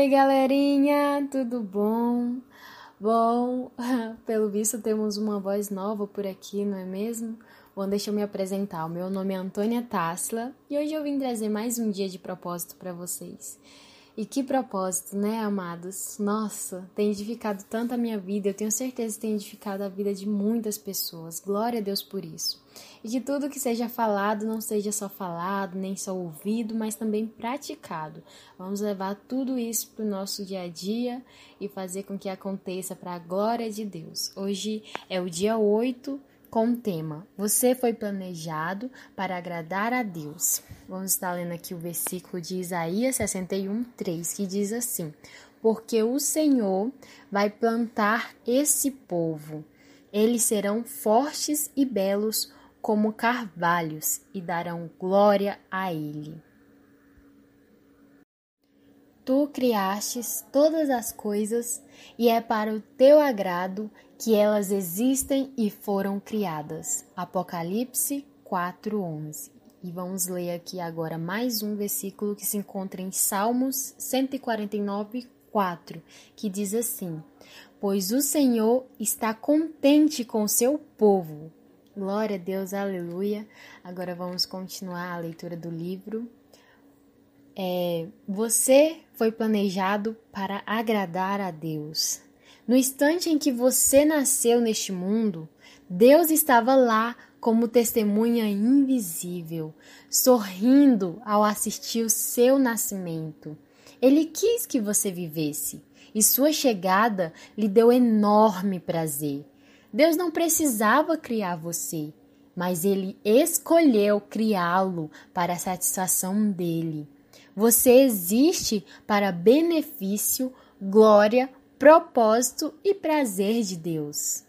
Oi, galerinha, tudo bom? Bom, pelo visto temos uma voz nova por aqui, não é mesmo? Bom, deixa eu me apresentar. O meu nome é Antônia Tassila e hoje eu vim trazer mais um dia de propósito para vocês. E que propósito, né, amados? Nossa, tem edificado tanto a minha vida, eu tenho certeza que tem edificado a vida de muitas pessoas. Glória a Deus por isso. E que tudo que seja falado não seja só falado, nem só ouvido, mas também praticado. Vamos levar tudo isso para o nosso dia a dia e fazer com que aconteça para a glória de Deus. Hoje é o dia 8 com o tema Você foi planejado para agradar a Deus. Vamos estar lendo aqui o versículo de Isaías 61, 3, que diz assim: Porque o Senhor vai plantar esse povo, eles serão fortes e belos como carvalhos e darão glória a Ele. Tu criastes todas as coisas e é para o teu agrado que elas existem e foram criadas. Apocalipse 4:11. E vamos ler aqui agora mais um versículo que se encontra em Salmos 149, 4, que diz assim: Pois o Senhor está contente com seu povo. Glória a Deus, aleluia. Agora vamos continuar a leitura do livro. É, você foi planejado para agradar a Deus. No instante em que você nasceu neste mundo, Deus estava lá como testemunha invisível, sorrindo ao assistir o seu nascimento. Ele quis que você vivesse, e sua chegada lhe deu enorme prazer. Deus não precisava criar você, mas ele escolheu criá-lo para a satisfação dele. Você existe para benefício, glória, propósito e prazer de Deus.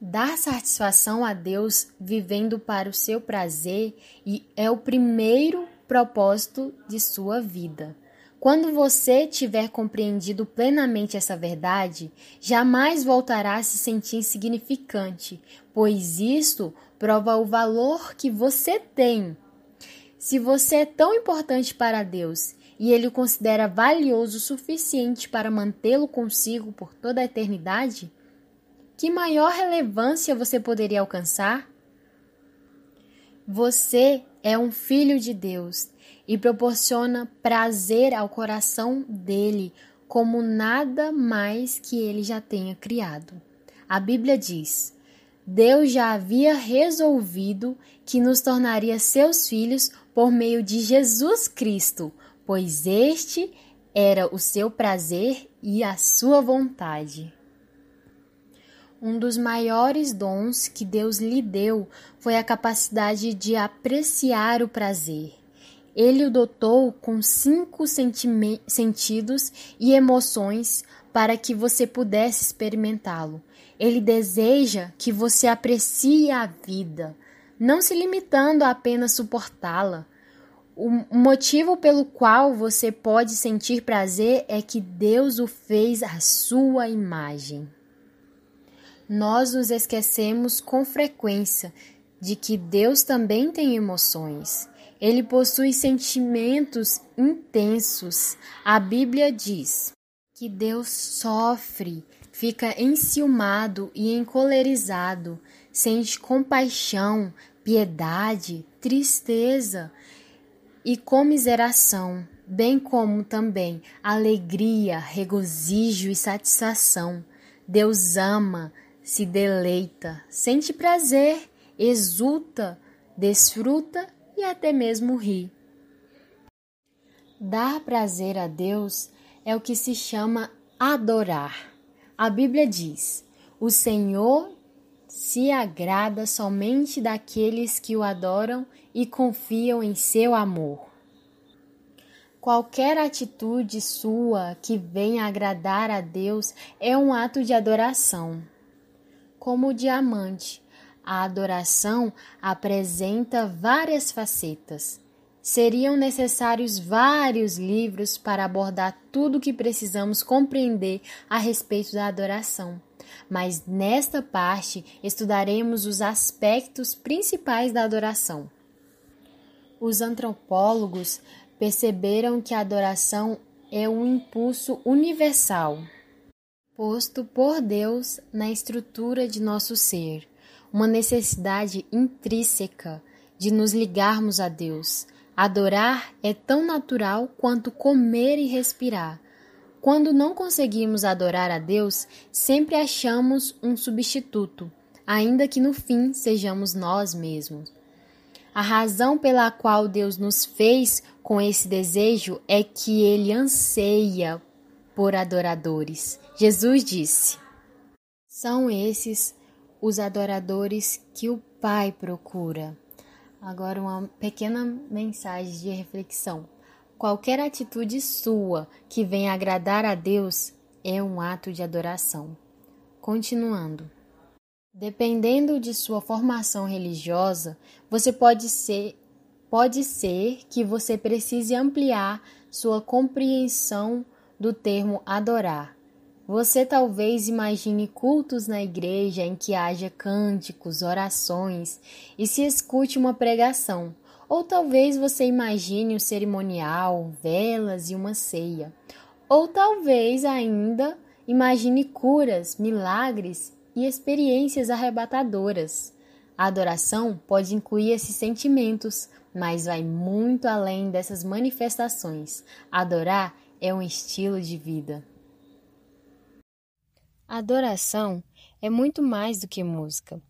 Dar satisfação a Deus vivendo para o seu prazer é o primeiro propósito de sua vida. Quando você tiver compreendido plenamente essa verdade, jamais voltará a se sentir insignificante, pois isso prova o valor que você tem se você é tão importante para Deus e ele o considera valioso o suficiente para mantê-lo consigo por toda a eternidade, que maior relevância você poderia alcançar? Você é um filho de Deus e proporciona prazer ao coração dele como nada mais que ele já tenha criado. A Bíblia diz: Deus já havia resolvido que nos tornaria seus filhos por meio de Jesus Cristo, pois este era o seu prazer e a sua vontade. Um dos maiores dons que Deus lhe deu foi a capacidade de apreciar o prazer. Ele o dotou com cinco sentidos e emoções para que você pudesse experimentá-lo. Ele deseja que você aprecie a vida, não se limitando a apenas suportá-la. O motivo pelo qual você pode sentir prazer é que Deus o fez à sua imagem. Nós nos esquecemos com frequência de que Deus também tem emoções. Ele possui sentimentos intensos. A Bíblia diz que Deus sofre fica enciumado e encolerizado, sente compaixão, piedade, tristeza e comiseração, bem como também alegria, regozijo e satisfação. Deus ama, se deleita, sente prazer, exulta, desfruta e até mesmo ri. Dar prazer a Deus é o que se chama adorar. A Bíblia diz: O Senhor se agrada somente daqueles que o adoram e confiam em seu amor. Qualquer atitude sua que venha agradar a Deus é um ato de adoração. Como o diamante, a adoração apresenta várias facetas. Seriam necessários vários livros para abordar tudo o que precisamos compreender a respeito da adoração. Mas nesta parte estudaremos os aspectos principais da adoração. Os antropólogos perceberam que a adoração é um impulso universal, posto por Deus na estrutura de nosso ser, uma necessidade intrínseca de nos ligarmos a Deus. Adorar é tão natural quanto comer e respirar. Quando não conseguimos adorar a Deus, sempre achamos um substituto, ainda que no fim sejamos nós mesmos. A razão pela qual Deus nos fez com esse desejo é que ele anseia por adoradores. Jesus disse: São esses os adoradores que o Pai procura. Agora, uma pequena mensagem de reflexão. Qualquer atitude sua que venha agradar a Deus é um ato de adoração. Continuando. Dependendo de sua formação religiosa, você pode ser pode ser que você precise ampliar sua compreensão do termo adorar. Você talvez imagine cultos na igreja em que haja cânticos, orações e se escute uma pregação. Ou talvez você imagine um cerimonial, velas e uma ceia. Ou talvez ainda imagine curas, milagres e experiências arrebatadoras. A adoração pode incluir esses sentimentos, mas vai muito além dessas manifestações. Adorar é um estilo de vida. Adoração é muito mais do que música.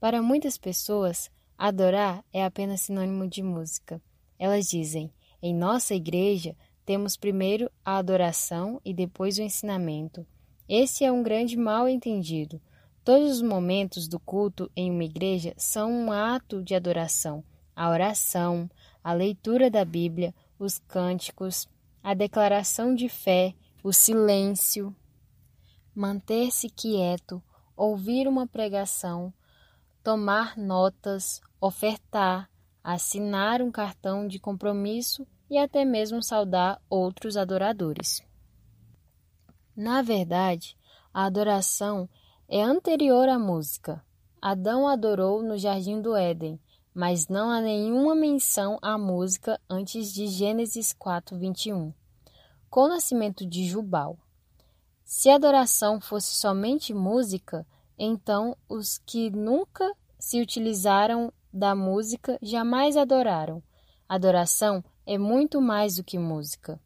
Para muitas pessoas, adorar é apenas sinônimo de música. Elas dizem: em nossa igreja, temos primeiro a adoração e depois o ensinamento. Esse é um grande mal entendido. Todos os momentos do culto em uma igreja são um ato de adoração. A oração, a leitura da Bíblia, os cânticos, a declaração de fé, o silêncio, manter-se quieto, ouvir uma pregação, tomar notas, ofertar, assinar um cartão de compromisso e até mesmo saudar outros adoradores. Na verdade, a adoração é anterior à música. Adão adorou no jardim do Éden, mas não há nenhuma menção à música antes de Gênesis 4:21. Com o nascimento de Jubal. Se a adoração fosse somente música, então os que nunca se utilizaram da música jamais adoraram. Adoração é muito mais do que música.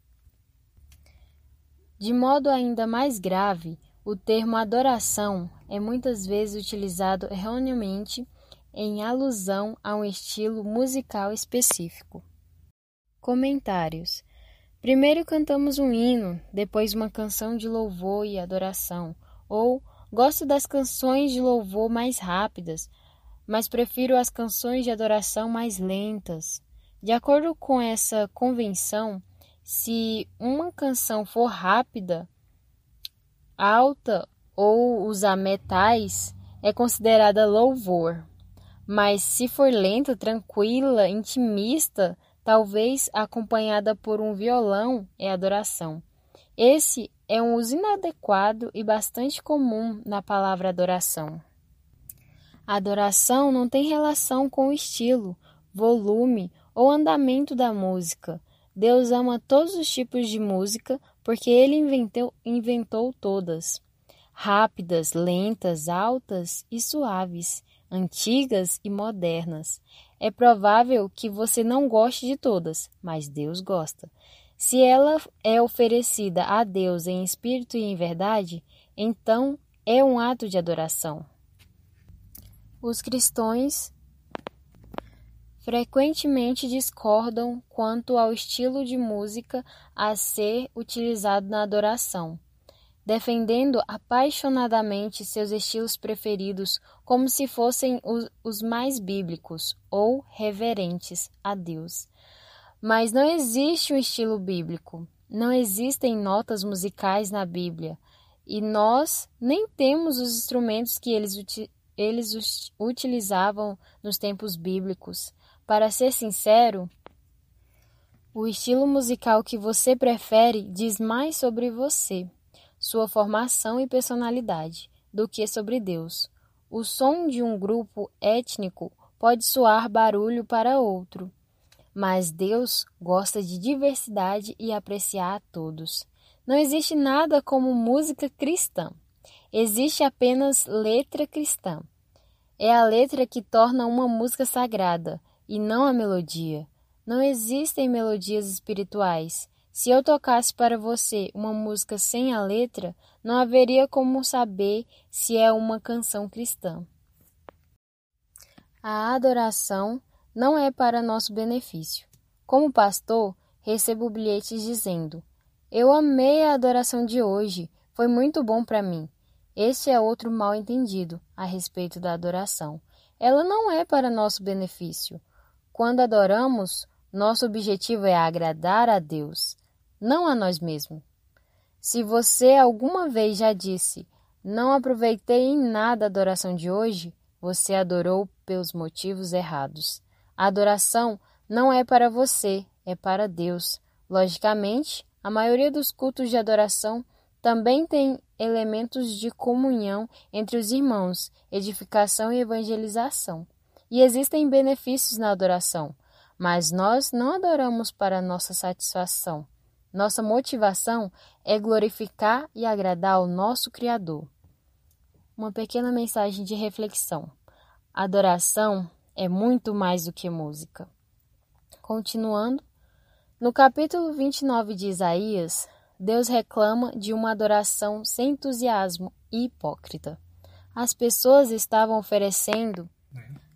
De modo ainda mais grave, o termo adoração é muitas vezes utilizado erroneamente em alusão a um estilo musical específico. Comentários: Primeiro cantamos um hino, depois uma canção de louvor e adoração, ou gosto das canções de louvor mais rápidas, mas prefiro as canções de adoração mais lentas. De acordo com essa convenção, se uma canção for rápida, alta ou usar metais é considerada louvor. Mas se for lenta, tranquila, intimista, talvez acompanhada por um violão, é adoração. Esse é um uso inadequado e bastante comum na palavra adoração. A adoração não tem relação com o estilo, volume ou andamento da música. Deus ama todos os tipos de música porque ele inventou, inventou todas: rápidas, lentas, altas e suaves, antigas e modernas. É provável que você não goste de todas, mas Deus gosta. Se ela é oferecida a Deus em espírito e em verdade, então é um ato de adoração. Os cristãos frequentemente discordam quanto ao estilo de música a ser utilizado na adoração, defendendo apaixonadamente seus estilos preferidos como se fossem os, os mais bíblicos ou reverentes a Deus. Mas não existe um estilo bíblico, não existem notas musicais na Bíblia, e nós nem temos os instrumentos que eles, eles utilizavam nos tempos bíblicos. Para ser sincero, o estilo musical que você prefere diz mais sobre você, sua formação e personalidade, do que sobre Deus. O som de um grupo étnico pode soar barulho para outro, mas Deus gosta de diversidade e apreciar a todos. Não existe nada como música cristã. Existe apenas letra cristã. É a letra que torna uma música sagrada e não a melodia. Não existem melodias espirituais. Se eu tocasse para você uma música sem a letra, não haveria como saber se é uma canção cristã. A adoração não é para nosso benefício. Como pastor, recebo bilhetes dizendo: Eu amei a adoração de hoje, foi muito bom para mim. Este é outro mal entendido a respeito da adoração. Ela não é para nosso benefício. Quando adoramos, nosso objetivo é agradar a Deus, não a nós mesmos. Se você alguma vez já disse, não aproveitei em nada a adoração de hoje, você adorou pelos motivos errados. A adoração não é para você, é para Deus. Logicamente, a maioria dos cultos de adoração também tem elementos de comunhão entre os irmãos, edificação e evangelização. E existem benefícios na adoração, mas nós não adoramos para nossa satisfação. Nossa motivação é glorificar e agradar ao nosso Criador. Uma pequena mensagem de reflexão. Adoração é muito mais do que música. Continuando, no capítulo 29 de Isaías, Deus reclama de uma adoração sem entusiasmo e hipócrita. As pessoas estavam oferecendo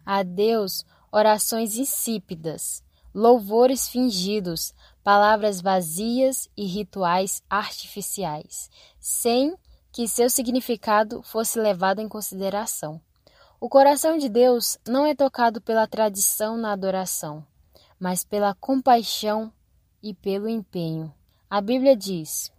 a Deus orações insípidas, louvores fingidos, palavras vazias e rituais artificiais, sem que seu significado fosse levado em consideração. O coração de Deus não é tocado pela tradição na adoração, mas pela compaixão e pelo empenho. A Bíblia diz: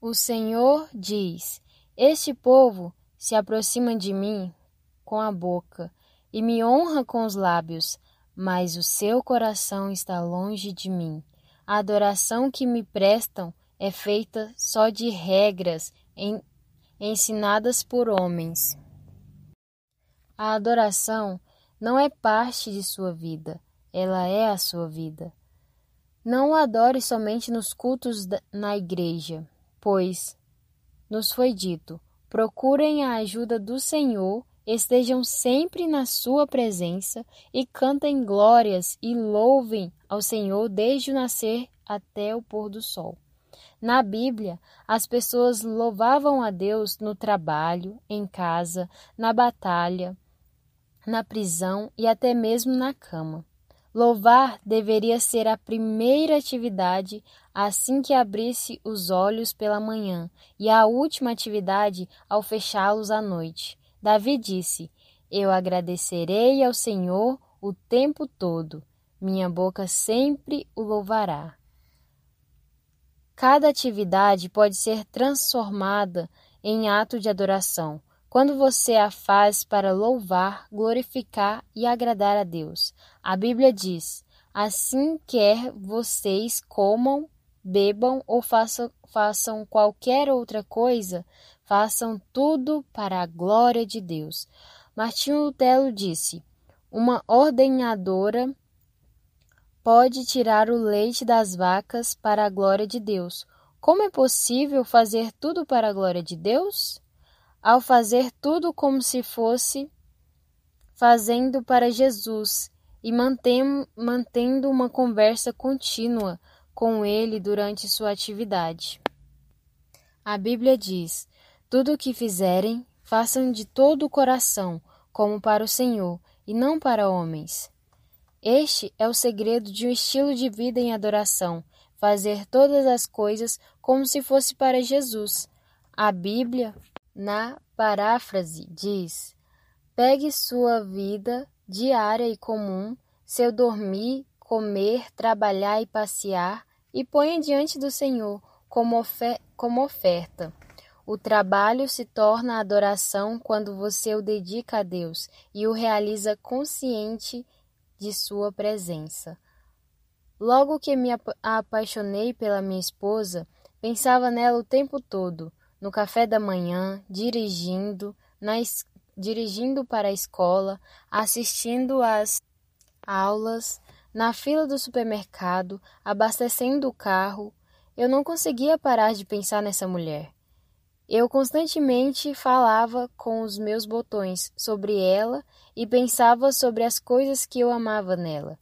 O Senhor diz: Este povo se aproxima de mim com a boca e me honra com os lábios, mas o seu coração está longe de mim. A adoração que me prestam é feita só de regras en, ensinadas por homens. A adoração não é parte de sua vida, ela é a sua vida. Não o adore somente nos cultos na igreja, pois nos foi dito: procurem a ajuda do Senhor, estejam sempre na sua presença e cantem glórias e louvem ao Senhor desde o nascer até o pôr do sol. Na Bíblia, as pessoas louvavam a Deus no trabalho, em casa, na batalha, na prisão e até mesmo na cama. Louvar deveria ser a primeira atividade assim que abrisse os olhos pela manhã e a última atividade ao fechá-los à noite. Davi disse: Eu agradecerei ao Senhor o tempo todo, minha boca sempre o louvará. Cada atividade pode ser transformada em ato de adoração, quando você a faz para louvar, glorificar e agradar a Deus. A Bíblia diz: Assim quer vocês comam, bebam ou façam, façam qualquer outra coisa, façam tudo para a glória de Deus. Martinho Lutero disse: Uma ordenadora pode tirar o leite das vacas para a glória de Deus. Como é possível fazer tudo para a glória de Deus? ao fazer tudo como se fosse fazendo para Jesus e mantendo uma conversa contínua com ele durante sua atividade. A Bíblia diz: Tudo o que fizerem, façam de todo o coração, como para o Senhor, e não para homens. Este é o segredo de um estilo de vida em adoração, fazer todas as coisas como se fosse para Jesus. A Bíblia na paráfrase, diz: Pegue sua vida diária e comum, seu dormir, comer, trabalhar e passear, e ponha diante do Senhor como, ofer como oferta. O trabalho se torna adoração quando você o dedica a Deus e o realiza consciente de sua presença. Logo que me apaixonei pela minha esposa, pensava nela o tempo todo no café da manhã, dirigindo, na, dirigindo para a escola, assistindo às aulas, na fila do supermercado, abastecendo o carro, eu não conseguia parar de pensar nessa mulher. Eu constantemente falava com os meus botões sobre ela e pensava sobre as coisas que eu amava nela.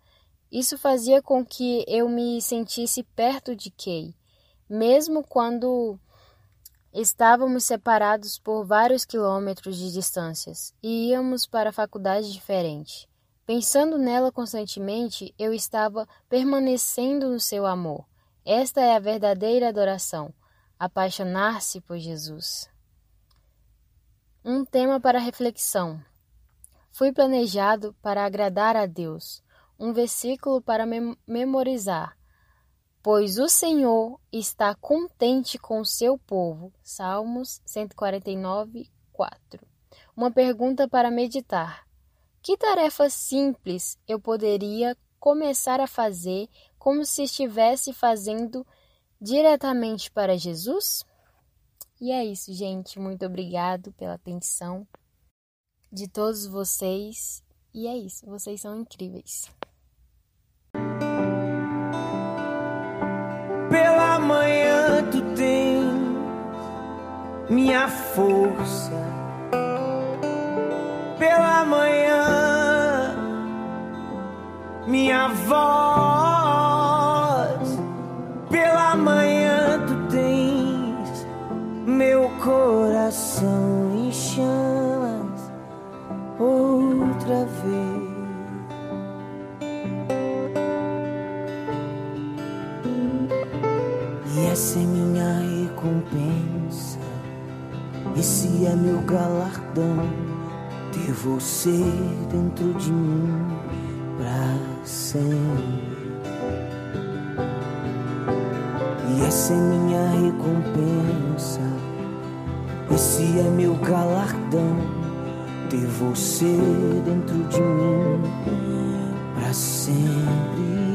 Isso fazia com que eu me sentisse perto de Kay, mesmo quando estávamos separados por vários quilômetros de distâncias e íamos para faculdades diferentes. Pensando nela constantemente, eu estava permanecendo no seu amor. Esta é a verdadeira adoração apaixonar-se por Jesus. Um tema para reflexão. Fui planejado para agradar a Deus. Um versículo para mem memorizar. Pois o Senhor está contente com o seu povo. Salmos 149, 4. Uma pergunta para meditar. Que tarefa simples eu poderia começar a fazer como se estivesse fazendo diretamente para Jesus? E é isso, gente. Muito obrigado pela atenção de todos vocês. E é isso, vocês são incríveis. Pela manhã tu tens minha força. Pela manhã minha voz coração em chamas outra vez. E essa é minha recompensa, esse é meu galardão, ter você dentro de mim pra sempre. E essa é minha recompensa é meu galardão, ter você dentro de mim para sempre.